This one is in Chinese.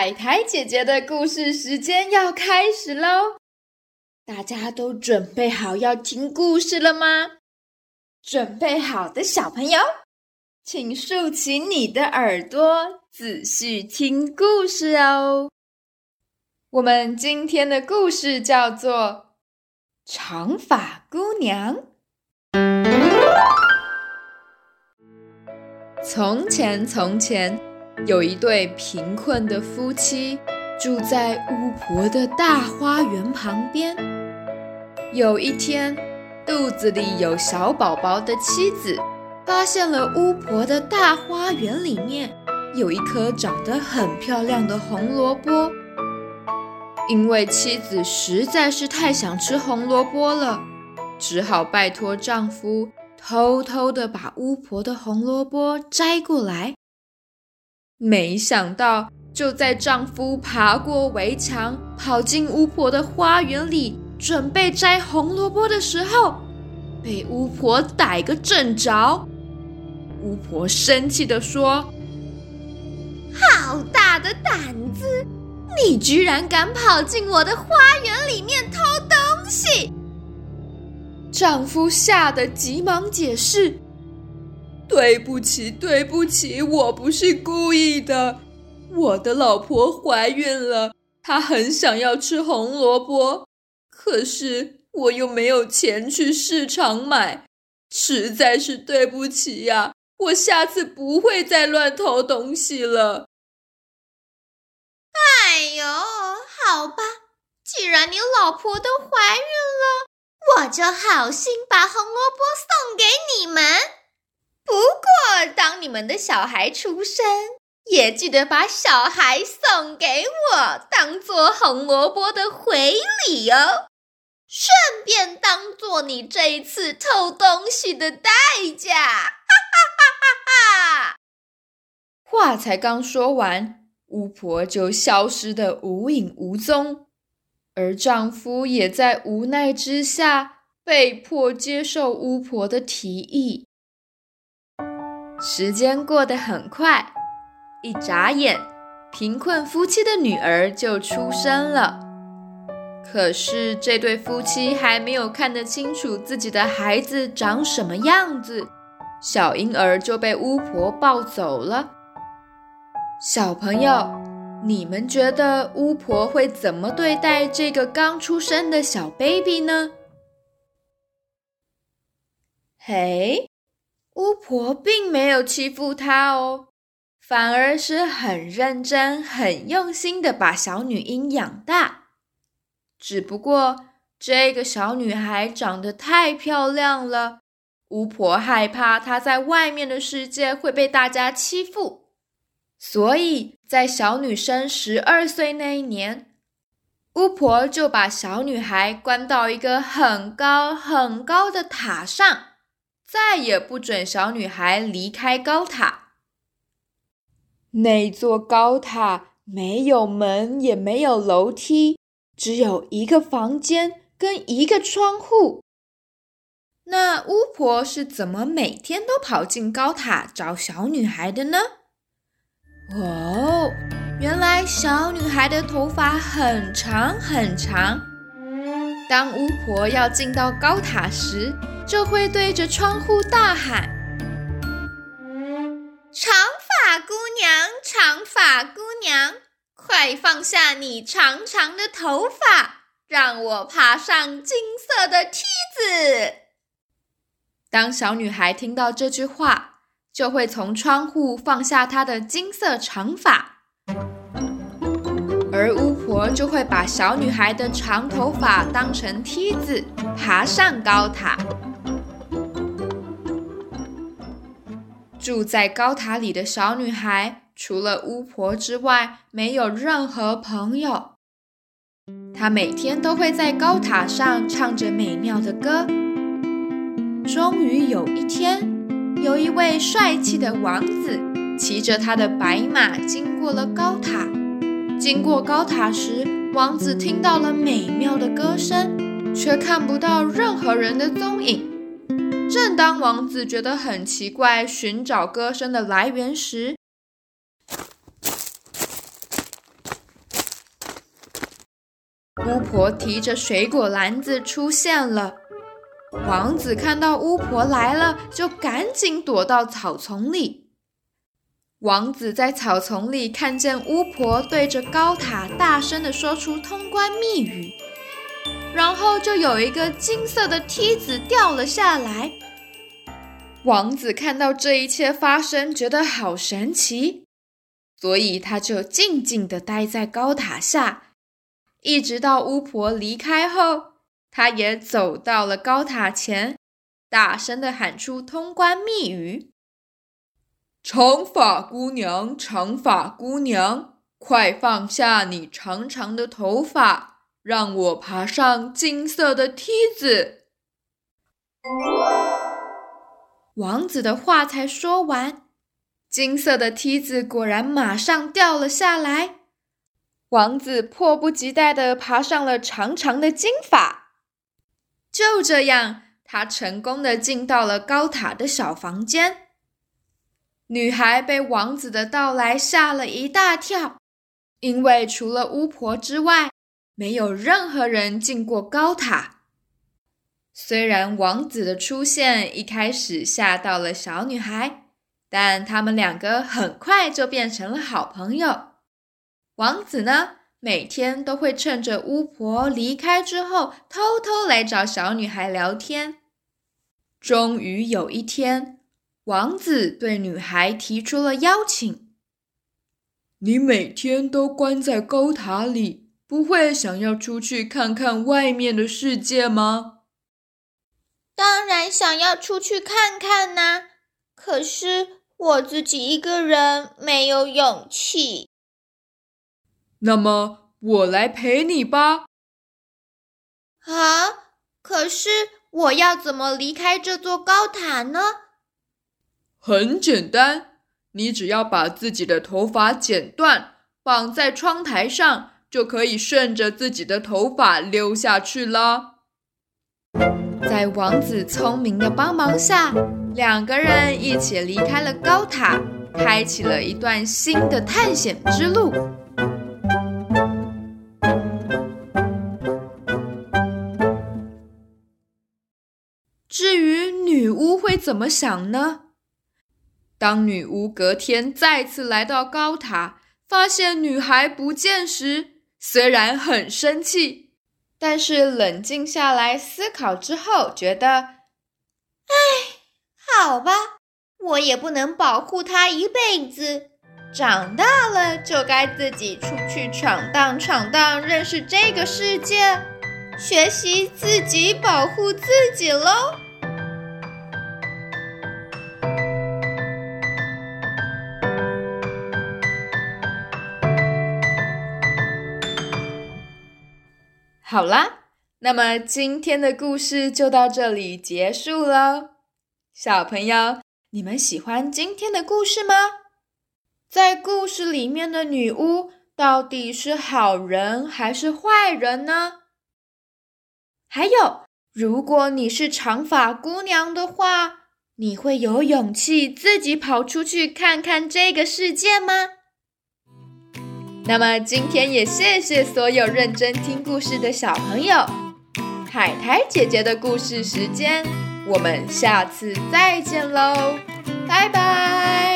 海苔姐姐的故事时间要开始喽！大家都准备好要听故事了吗？准备好的小朋友，请竖起你的耳朵，仔细听故事哦。我们今天的故事叫做《长发姑娘》。从前，从前。有一对贫困的夫妻住在巫婆的大花园旁边。有一天，肚子里有小宝宝的妻子发现了巫婆的大花园里面有一颗长得很漂亮的红萝卜。因为妻子实在是太想吃红萝卜了，只好拜托丈夫偷偷的把巫婆的红萝卜摘过来。没想到，就在丈夫爬过围墙，跑进巫婆的花园里，准备摘红萝卜的时候，被巫婆逮个正着。巫婆生气地说：“好大的胆子！你居然敢跑进我的花园里面偷东西！”丈夫吓得急忙解释。对不起，对不起，我不是故意的。我的老婆怀孕了，她很想要吃红萝卜，可是我又没有钱去市场买，实在是对不起呀。我下次不会再乱偷东西了。哎呦，好吧，既然你老婆都怀孕了，我就好心把红萝卜送给你们。不过，当你们的小孩出生，也记得把小孩送给我，当做红萝卜的回礼哦，顺便当做你这一次偷东西的代价。哈哈哈哈哈！话才刚说完，巫婆就消失的无影无踪，而丈夫也在无奈之下被迫接受巫婆的提议。时间过得很快，一眨眼，贫困夫妻的女儿就出生了。可是这对夫妻还没有看得清楚自己的孩子长什么样子，小婴儿就被巫婆抱走了。小朋友，你们觉得巫婆会怎么对待这个刚出生的小 baby 呢？嘿。巫婆并没有欺负她哦，反而是很认真、很用心的把小女婴养大。只不过这个小女孩长得太漂亮了，巫婆害怕她在外面的世界会被大家欺负，所以在小女生十二岁那一年，巫婆就把小女孩关到一个很高很高的塔上。再也不准小女孩离开高塔。那座高塔没有门，也没有楼梯，只有一个房间跟一个窗户。那巫婆是怎么每天都跑进高塔找小女孩的呢？哦，原来小女孩的头发很长很长。当巫婆要进到高塔时，就会对着窗户大喊：“长发姑娘，长发姑娘，快放下你长长的头发，让我爬上金色的梯子。”当小女孩听到这句话，就会从窗户放下她的金色长发，而巫婆就会把小女孩的长头发当成梯子，爬上高塔。住在高塔里的小女孩，除了巫婆之外，没有任何朋友。她每天都会在高塔上唱着美妙的歌。终于有一天，有一位帅气的王子骑着他的白马经过了高塔。经过高塔时，王子听到了美妙的歌声，却看不到任何人的踪影。正当王子觉得很奇怪，寻找歌声的来源时，巫婆提着水果篮子出现了。王子看到巫婆来了，就赶紧躲到草丛里。王子在草丛里看见巫婆对着高塔大声地说出通关密语，然后就有一个金色的梯子掉了下来。王子看到这一切发生，觉得好神奇，所以他就静静的待在高塔下，一直到巫婆离开后。他也走到了高塔前，大声的喊出通关密语：“长发姑娘，长发姑娘，快放下你长长的头发，让我爬上金色的梯子。”王子的话才说完，金色的梯子果然马上掉了下来。王子迫不及待的爬上了长长的金发。就这样，他成功的进到了高塔的小房间。女孩被王子的到来吓了一大跳，因为除了巫婆之外，没有任何人进过高塔。虽然王子的出现一开始吓到了小女孩，但他们两个很快就变成了好朋友。王子呢？每天都会趁着巫婆离开之后，偷偷来找小女孩聊天。终于有一天，王子对女孩提出了邀请：“你每天都关在高塔里，不会想要出去看看外面的世界吗？”“当然想要出去看看呢，可是我自己一个人没有勇气。”那么我来陪你吧。啊！可是我要怎么离开这座高塔呢？很简单，你只要把自己的头发剪断，绑在窗台上，就可以顺着自己的头发溜下去了。在王子聪明的帮忙下，两个人一起离开了高塔，开启了一段新的探险之路。至于女巫会怎么想呢？当女巫隔天再次来到高塔，发现女孩不见时，虽然很生气，但是冷静下来思考之后，觉得，哎，好吧，我也不能保护他一辈子，长大了就该自己出去闯荡闯荡，认识这个世界。学习自己保护自己喽！好啦，那么今天的故事就到这里结束了。小朋友，你们喜欢今天的故事吗？在故事里面的女巫到底是好人还是坏人呢？还有，如果你是长发姑娘的话，你会有勇气自己跑出去看看这个世界吗？那么今天也谢谢所有认真听故事的小朋友。海苔姐姐的故事时间，我们下次再见喽，拜拜。